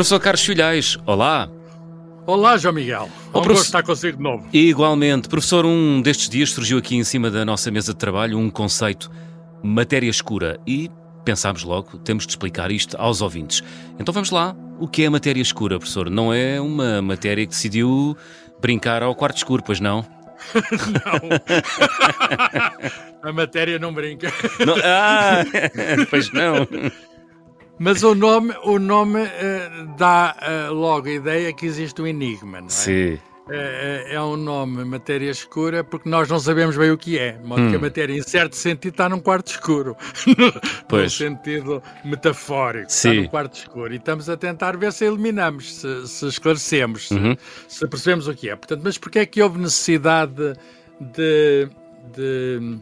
Professor Carlos Filhais, olá. Olá, João Miguel. Um de estar consigo de novo. Igualmente, professor, um destes dias surgiu aqui em cima da nossa mesa de trabalho um conceito, matéria escura, e pensámos logo, temos de explicar isto aos ouvintes. Então vamos lá, o que é a matéria escura, professor? Não é uma matéria que decidiu brincar ao quarto escuro, pois não? A matéria não brinca. Não- Ah, pois não. Mas o nome, o nome eh, dá eh, logo a ideia que existe um enigma, não é? Sim. Eh, é um nome matéria escura porque nós não sabemos bem o que é. De modo que a Hum. matéria, em certo sentido, está num quarto escuro. Pois. No sentido metafórico. Sim. Está num quarto escuro. E estamos a tentar ver se eliminamos, se, se esclarecemos, se- Uhum. se, percebemos o que é. Portanto, mas porquê é que houve necessidade de. de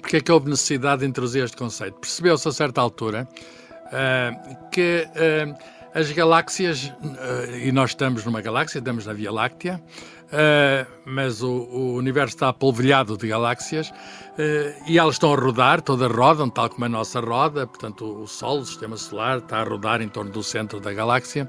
Porquê é que houve necessidade de introduzir este conceito? Percebeu-se a certa altura ah, que ah, as galáxias, ah, e nós estamos numa galáxia, estamos na Via Láctea, mas o, o universo está polvilhado de galáxias e elas estão a rodar, todas rodam, tal como a nossa roda, portanto o Sol, o Sistema Solar, está a rodar em torno do centro da galáxia,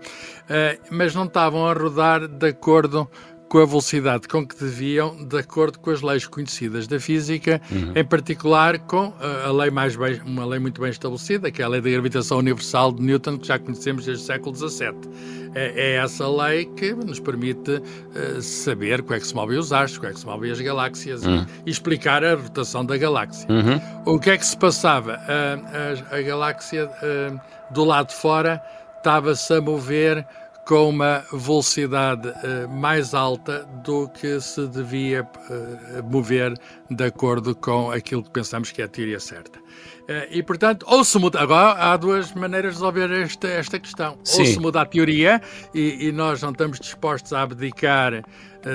mas não estavam a rodar de acordo com a velocidade com que deviam, de acordo com as leis conhecidas da física, em particular com uh, a lei mais bem, uma lei muito bem estabelecida, que é a lei da gravitação universal de Newton, que já conhecemos desde o século XVII. É, é essa lei que nos permite uh, saber como é que se movem os astros, como é que se movem as galáxias e- e, explicar a rotação da galáxia. Uhum. O que é que se passava? A, a- a galáxia eh, do lado de fora estava-se a mover com uma velocidade eh, mais alta do que se devia eh, mover de acordo com aquilo que pensamos que é a teoria certa. Eh, e, portanto, ou se muda. Agora, há duas maneiras de resolver esta, esta questão. Sim. Ou se muda a teoria e, e nós não estamos dispostos a abdicar,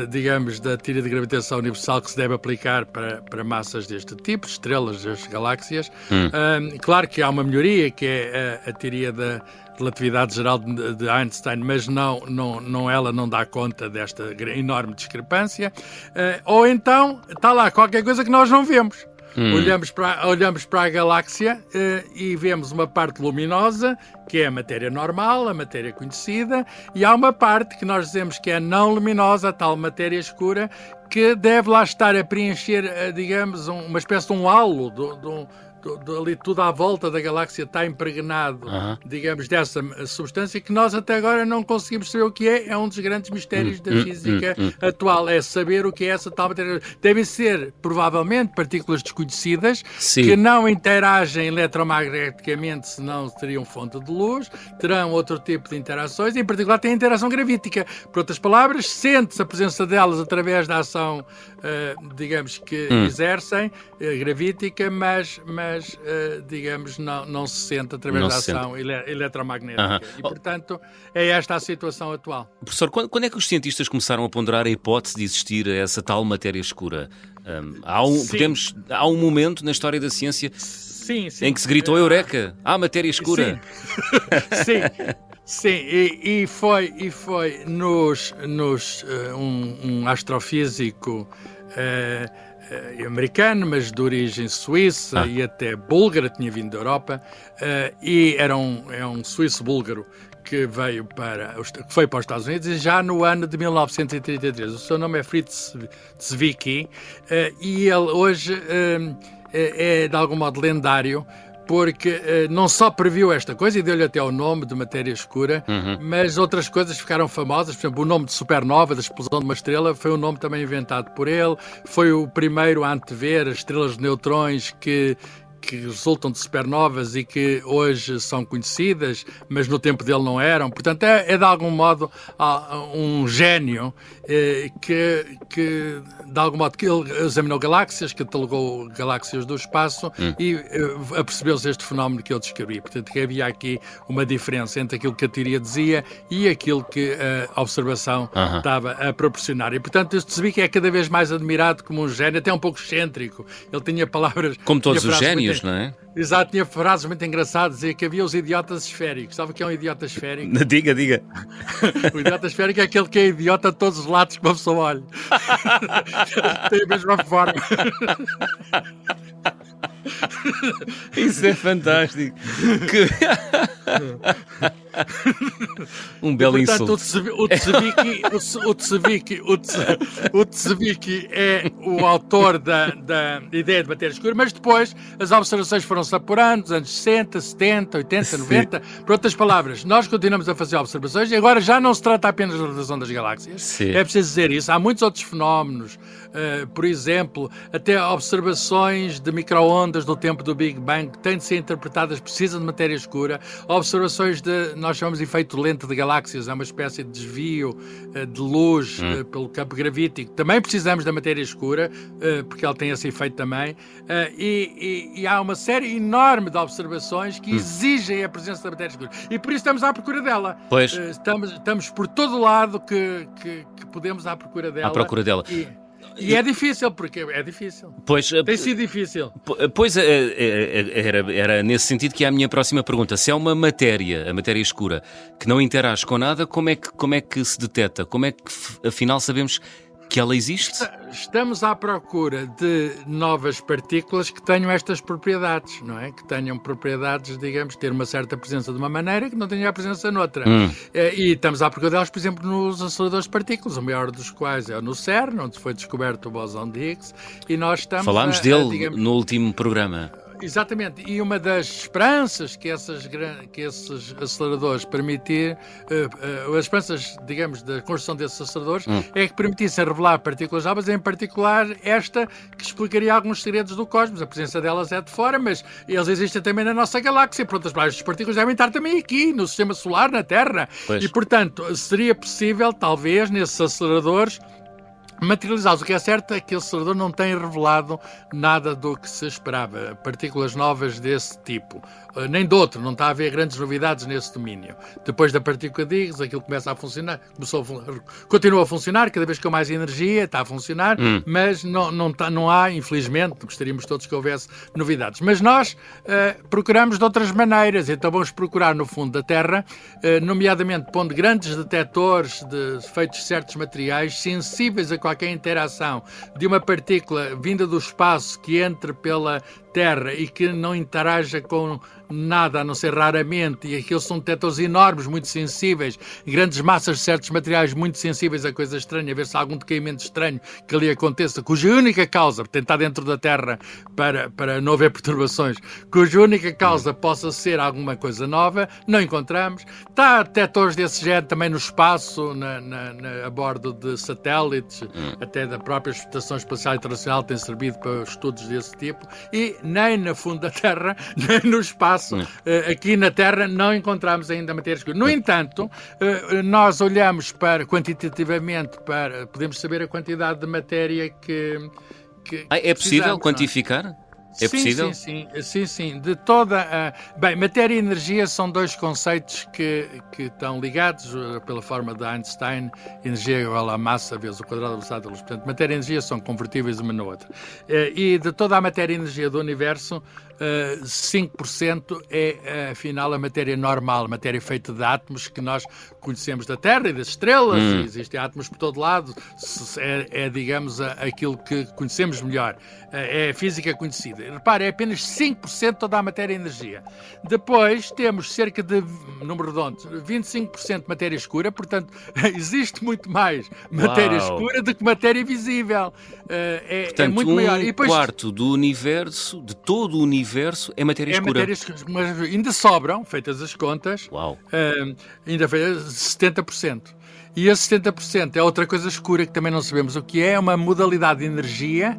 digamos, da teoria de gravitação universal que se deve aplicar para, para massas deste tipo, estrelas, as galáxias. Ahm, claro que há uma melhoria, que é a, a teoria da relatividade geral de, de Einstein, mas não, não, não, ela não dá conta desta enorme discrepância. Ah, ou então está lá qualquer coisa que nós não vemos. Olhamos, para, olhamos para a galáxia eh, e vemos uma parte luminosa, que é a matéria normal, a matéria conhecida, e há uma parte que nós dizemos que é não luminosa, a tal matéria escura, que deve lá estar a preencher, eh, digamos, um- uma espécie de um halo, do, do- do- ali tudo à volta da galáxia está impregnado, digamos, dessa eh, substância que nós até agora não conseguimos saber o que é. É um dos grandes mistérios da hum, física hum, atual, é saber o que é essa tal matéria. Devem ser, provavelmente, partículas desconhecidas Sim. que não interagem eletromagneticamente, senão teriam fonte de luz, terão outro tipo de interações, em particular têm interação gravítica. Por outras palavras, sente-se a presença delas através da ação, eh, digamos, que Hum. exercem, eh, gravítica, mas, mas eh, digamos, não, não se sente através Não da se ação ele- eletromagnética. Aham. E, portanto, é esta a situação atual. Professor, quando, quando é que os cientistas começaram a ponderar a hipótese de existir essa tal matéria escura? Hum, há, um, Sim. podemos, há um momento na história da ciência Sim, sim. em que se gritou Eureka! Há matéria escura! Sim, sim, e, e foi, e foi nos, nos eh, um, um astrofísico eh, eh, americano, mas de origem suíça Ah. e até búlgara, tinha vindo da Europa, eh, e era um, é um suíço-búlgaro que veio para, que foi para os Estados Unidos e já no ano de 1933. O seu nome é Fritz Zwicky eh, e ele hoje eh, é, é de algum modo lendário porque eh, não só previu esta coisa e deu-lhe até o nome de matéria escura, mas outras coisas ficaram famosas. Por exemplo, o nome de supernova, da explosão de uma estrela, foi um nome também inventado por ele. Foi o primeiro a antever as estrelas de neutrões que que resultam de supernovas e que hoje são conhecidas, mas no tempo dele não eram. Portanto, é, é de algum modo um gênio eh, que, que, de algum modo, que ele examinou galáxias, catalogou galáxias do espaço e eh, apercebeu-se este fenómeno que eu descrevi. Portanto, que havia aqui uma diferença entre aquilo que a teoria dizia e aquilo que a observação Aham. estava a proporcionar. E, portanto, eu percebi que é cada vez mais admirado como um gênio, até um pouco excêntrico. Ele tinha palavras... Como todos os frases não é? Exato, tinha frases muito engraçadas, dizia que havia os idiotas esféricos. Sabe o que é um idiota esférico? Diga, diga. O idiota esférico é aquele que é idiota de todos os lados que uma pessoa olha. Tem a mesma forma. Isso é fantástico. Que- um belo e, portanto, insulto. O Tseviki, o Tseviki, o Tseviki é o autor da, da ideia de matéria escura, mas depois as observações foram-se apurando, nos anos 60, 70, 80, 90. Sim. Por outras palavras, nós continuamos a fazer observações e agora já não se trata apenas da rotação das galáxias. Sim. É preciso dizer isso. Há muitos outros fenómenos, uh, por exemplo, até observações de microondas do tempo do Big Bang que têm de ser interpretadas, precisam de matéria escura. Observações de, nós chamamos de efeito lente de galáxias, é uma espécie de desvio uh, de luz hum. uh, pelo campo gravítico. Também precisamos da matéria escura, porque ela tem esse efeito também. E, e, e, há uma série enorme de observações que hum. exigem a presença da matéria escura. E por isso estamos à procura dela. Pois. estamos, estamos por todo lado que, que, que podemos à procura dela. À procura dela. E, e é difícil, porque é difícil. Pois, Tem sido difícil. Pois é, é, é, era, era nesse sentido que é a minha próxima pergunta. Se é uma matéria, a matéria escura, que não interage com nada, como é que, como é que se deteta? Como é que afinal sabemos que ela existe? Estamos à procura de novas partículas que tenham estas propriedades, não é? Que tenham propriedades, digamos, ter uma certa presença de uma maneira que não tenha a presença noutra. Hum. Eh, e estamos à procura delas, por exemplo, nos aceleradores de partículas, o maior dos quais é no CERN, onde foi descoberto o bosão de Higgs, e nós estamos Falámos a, dele a, digamos, no último programa. Exatamente, e uma das esperanças que, essas, que esses aceleradores permitir, uh, uh, as esperanças, digamos, da construção desses aceleradores, hum. é que permitissem revelar partículas novas, em particular esta que explicaria alguns segredos do cosmos. A presença delas é de fora, mas eles existem também na nossa galáxia. Outras palavras, as partículas devem estar também aqui, no sistema solar, na Terra. Pois. E, portanto, seria possível, talvez, nesses aceleradores, materializados. O que é certo é que o acelerador não tem revelado nada do que se esperava, partículas novas desse tipo. Eh, nem de outro, não está a haver grandes novidades nesse domínio. Depois da partícula de Higgs, aquilo começa a funcionar, começou a, continua a funcionar, cada vez com mais energia, está a funcionar, hum. mas não, não, está, não há, infelizmente, gostaríamos todos que houvesse novidades. Mas nós uh, procuramos de outras maneiras, então vamos procurar no fundo da Terra, uh, nomeadamente pondo grandes detectores de feitos de certos materiais sensíveis a qualquer interação de uma partícula vinda do espaço que entre pela Terra e que não interaja com nada, a não ser raramente, e aqueles são detectores enormes, muito sensíveis, grandes massas de certos materiais muito sensíveis a coisa estranha, a ver se há algum decaimento estranho que ali aconteça, cuja única causa, portanto está dentro da Terra para, para não haver perturbações, cuja única causa possa ser alguma coisa nova, não encontramos. Está detectores desse género também no espaço, na, na, na a bordo de satélites, hum. até da própria Estação Espacial Internacional tem servido para estudos desse tipo, e nem no fundo da Terra, nem no espaço espaço, uh, aqui na Terra, não encontramos ainda matéria escura. No entanto, uh, nós olhamos para, quantitativamente, para, podemos saber a quantidade de matéria que. que ah, é possível é? quantificar? É sim, possível? Sim, sim, sim, sim. De toda a... Bem, matéria e energia são dois conceitos que, que estão ligados pela forma de Einstein. Energia é igual à massa vezes o quadrado da velocidade da luz. Portanto, matéria e energia são convertíveis uma na outra. E de toda a matéria e energia do universo, 5% é, afinal, a matéria normal, matéria feita de átomos que nós conhecemos da Terra e das estrelas, hum. existem átomos por todo lado, é, é digamos, aquilo que conhecemos melhor, é a física conhecida. Repare, é apenas 5% de toda a matéria energia. Depois temos cerca de, número redondo, 25% de matéria escura, portanto, existe muito mais matéria Uau. escura do que matéria visível. É, é portanto, é muito um maior. E depois, quarto do universo, de todo o universo, é matéria é escura. Matéria, mas ainda sobram, feitas as contas, Uau. Uh, ainda 70%. E esse 70% é outra coisa escura que também não sabemos o que é, é uma modalidade de energia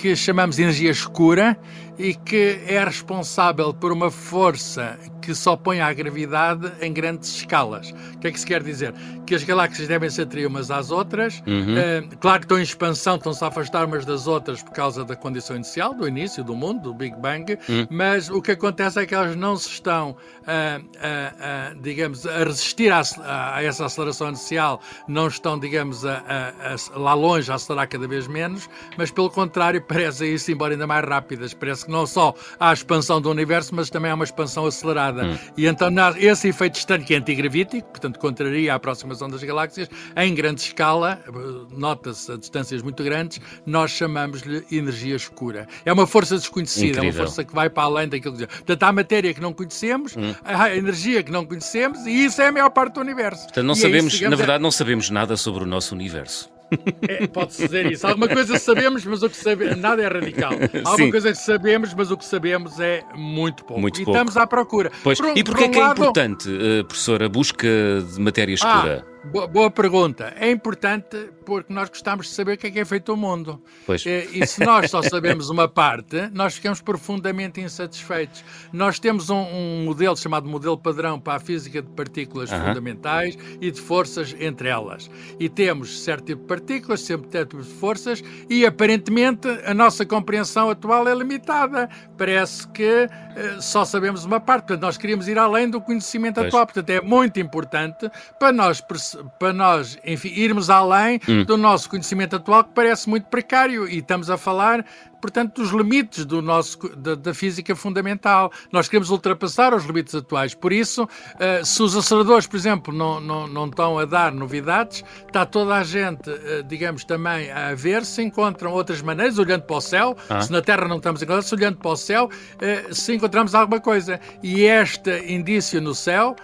que chamamos de energia escura e que é responsável por uma força que se opõe à gravidade em grandes escalas. O que é que se quer dizer? Que as galáxias devem se atrair umas às outras. Uhum. Uh, claro que estão em expansão, estão-se a afastar umas das outras por causa da condição inicial, do início do mundo, do Big Bang, uhum. mas o que acontece é que elas não se estão, uh, uh, digamos, a resistir a, a, essa aceleração inicial, não estão, digamos, a, lá longe a acelerar cada vez menos, mas pelo contrário, parecem ir-se embora ainda mais rápidas. Parece não só há a expansão do universo, mas também há uma expansão acelerada. Hum. E então esse efeito estranho que é antigravítico, portanto contraria a aproximação das galáxias, em grande escala, nota-se a distâncias muito grandes, nós chamamos-lhe energia escura. É uma força desconhecida, é uma força que vai para além daquilo que... Portanto, há matéria que não conhecemos, hum. há energia que não conhecemos, e isso é a maior parte do universo. Portanto, não e é sabemos, é isso, na verdade, é... não sabemos nada sobre o nosso universo. É, Pode-se dizer isso. Alguma coisa sabemos, mas o que sabemos. Nada é radical. Alguma Sim. coisa sabemos, mas o que sabemos é muito pouco. Muito e pouco. estamos à procura. Pois. Por, e porquê por um é que é lado... importante, uh, professor, a busca de matéria escura? Ah, Boa, boa, pergunta. É importante porque nós gostamos de saber o que é que é feito o mundo. Pois. E, e se nós só sabemos uma parte, nós ficamos profundamente insatisfeitos. Nós temos um, um modelo chamado modelo padrão para a física de partículas uh -huh. fundamentais e de forças entre elas. E temos certo tipo de partículas, certo tipo de forças, e aparentemente a nossa compreensão atual é limitada. Parece que uh, só sabemos uma parte. Portanto, nós queríamos ir além do conhecimento pois. atual. Portanto, é muito importante para nós percebermos para nós, enfim, irmos além hum. do nosso conhecimento atual, que parece muito precário, e estamos a falar, portanto, dos limites do nosso, da, da física fundamental. Nós queremos ultrapassar os limites atuais. Por isso, uh, se os aceleradores, por exemplo, não, não, não estão a dar novidades, está toda a gente, uh, digamos, também a ver se encontram outras maneiras, olhando para o céu, ah. se na Terra não estamos encontrando, se olhando para o céu, uh, se encontramos alguma coisa. E este indício no céu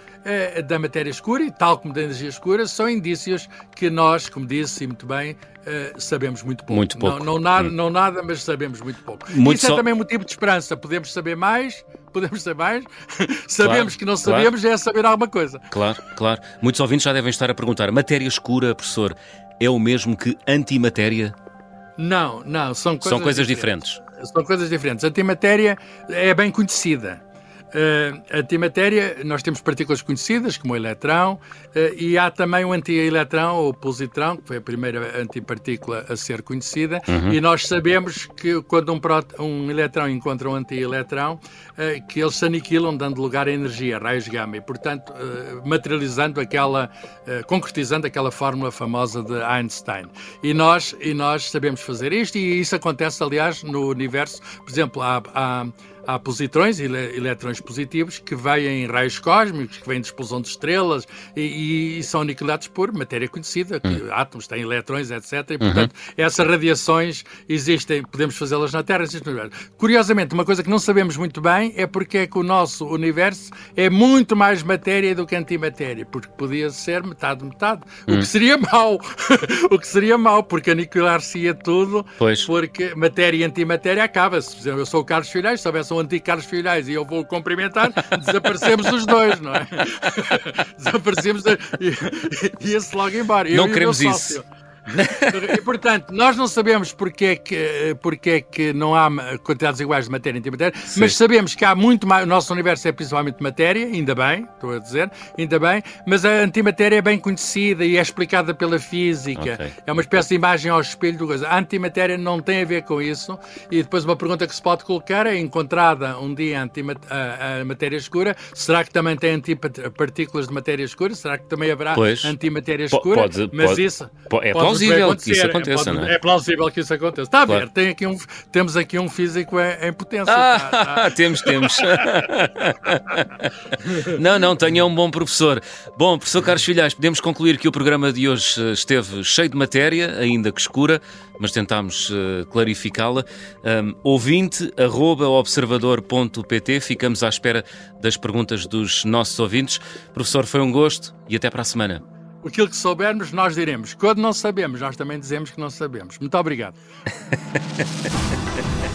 da matéria escura e tal como da energia escura são indícios que nós, como disse muito bem, eh, sabemos muito pouco. Muito pouco. Não, não, nada, hum. não nada, mas sabemos muito pouco. Muito Isso é só... é também motivo de esperança. Podemos saber mais, podemos saber mais. sabemos claro, que não sabemos claro. é saber alguma coisa. Claro, claro. Muitos ouvintes já devem estar a perguntar: matéria escura, professor, é o mesmo que antimatéria? Não, não, são coisas, são coisas diferentes. diferentes. São coisas diferentes. A antimatéria é bem conhecida. Uh, antimatéria, nós temos partículas conhecidas, como o eletrão, uh, e há também o anti-eletrão, ou positrão, que foi a primeira antipartícula a ser conhecida, uhum. e nós sabemos que quando um, um eletrão encontra um anti-eletrão, uh, que eles se aniquilam, dando lugar à energia, raios gama, e, portanto, materializando aquela, concretizando aquela fórmula famosa de Einstein. E nós, e nós sabemos fazer isto, e isso acontece, aliás, no universo, por exemplo, há, há há positrões, eletrões positivos, que vêm em raios cósmicos, que vêm de explosão de estrelas e, e são aniquilados por matéria conhecida, que hum. átomos têm eletrões, etc. E, uhum. portanto, uhum. essas radiações existem, podemos fazê-las na Terra, existem no universo. Curiosamente, uma coisa que não sabemos muito bem é porque é que o nosso universo é muito mais matéria do que antimatéria, porque podia ser metade metade, o que hum. seria mau, o que seria mau, porque aniquilar-se-ia tudo, pois. porque matéria e antimatéria acaba-se. Eu sou o Carlos Filhais, se houvesse um antigo Carlos Filhais e eu vou cumprimentar, desaparecemos os dois, não é? desaparecemos e ia-se logo embora. Não queremos isso. e, portanto, nós não sabemos porque é que, porque é que não há quantidades iguais de matéria e antimatéria, Sim. mas sabemos que há muito mais. O nosso universo é principalmente matéria, ainda bem, estou a dizer, ainda bem, mas a antimatéria é bem conhecida e é explicada pela física. Okay. É uma espécie de imagem ao espelho do coisa. A antimatéria não tem a ver com isso. E depois uma pergunta que se pode colocar é: encontrada um dia a, a matéria escura, será que também tem partículas de matéria escura? Será que também haverá pois. antimatéria escura? Pode, mas pode, isso. é pode plausível que isso aconteça, é, não é? É plausível que isso aconteça. Está a claro. ver, tem aqui um, temos aqui um físico em, potência. Ah, tá, tá. temos, temos. não, não, tenha um bom professor. Bom, professor Carlos Filhais, podemos concluir que o programa de hoje eh, esteve cheio de matéria, ainda que escura, mas tentámos uh, clarificá-la. Um, ouvinte, arroba observador.pt, ficamos à espera das perguntas dos nossos ouvintes. Professor, foi um gosto e até para a semana. Aquilo que soubermos, nós diremos. Quando não sabemos, nós também dizemos que não sabemos. Muito obrigado.